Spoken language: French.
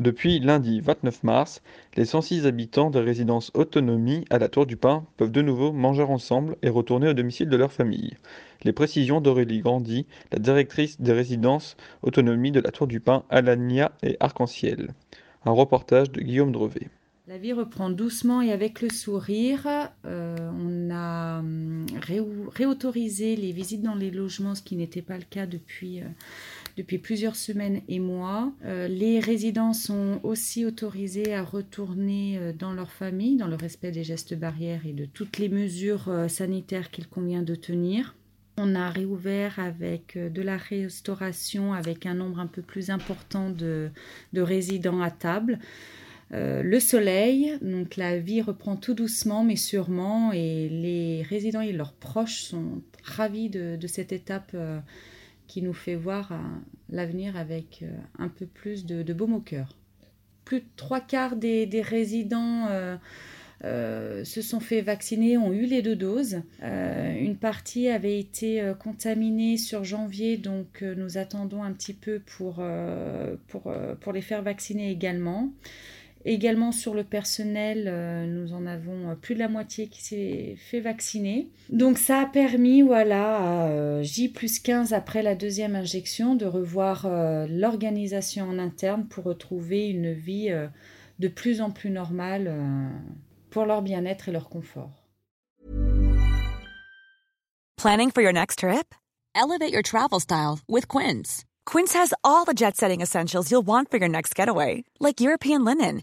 Depuis lundi 29 mars, les 106 habitants des résidences Autonomie à la Tour du Pin peuvent de nouveau manger ensemble et retourner au domicile de leur famille. Les précisions d'Aurélie Grandy, la directrice des résidences Autonomie de la Tour du Pin, Alania et Arc-en-Ciel. Un reportage de Guillaume Drevet. La vie reprend doucement et avec le sourire. Euh, on a réautorisé les visites dans les logements, ce qui n'était pas le cas depuis, euh, depuis plusieurs semaines et mois. Euh, les résidents sont aussi autorisés à retourner dans leur famille, dans le respect des gestes barrières et de toutes les mesures sanitaires qu'il convient de tenir. On a réouvert avec de la restauration, avec un nombre un peu plus important de, de résidents à table. Euh, le soleil, donc la vie reprend tout doucement mais sûrement et les résidents et leurs proches sont ravis de, cette étape euh, qui nous fait voir euh, l'avenir avec un peu plus de, de baume au cœur. Plus de trois quarts des, résidents se sont fait vacciner, ont eu les deux doses. une partie avait été contaminée sur janvier, donc nous attendons un petit peu pour, les faire vacciner également. Également sur le personnel, euh, nous en avons euh, plus de la moitié qui s'est fait vacciner. Donc ça a permis, voilà, à euh, J plus 15 après la deuxième injection, de revoir l'organisation en interne pour retrouver une vie de plus en plus normale pour leur bien-être et leur confort. Planning for your next trip? Elevate your travel style with Quince. Quince has all the jet-setting essentials you'll want for your next getaway, like European linen